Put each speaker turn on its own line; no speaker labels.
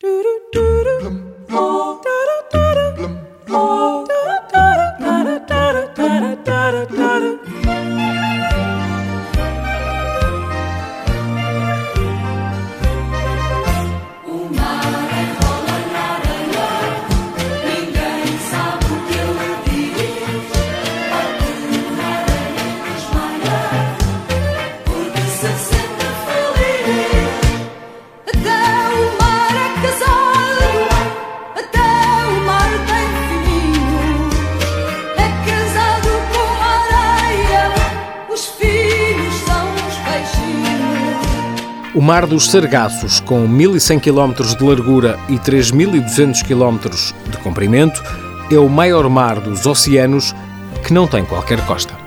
da da da da O Mar dos Sargaços, com 1.100 km de largura e 3.200 km de comprimento, é o maior mar dos oceanos que não tem qualquer costa.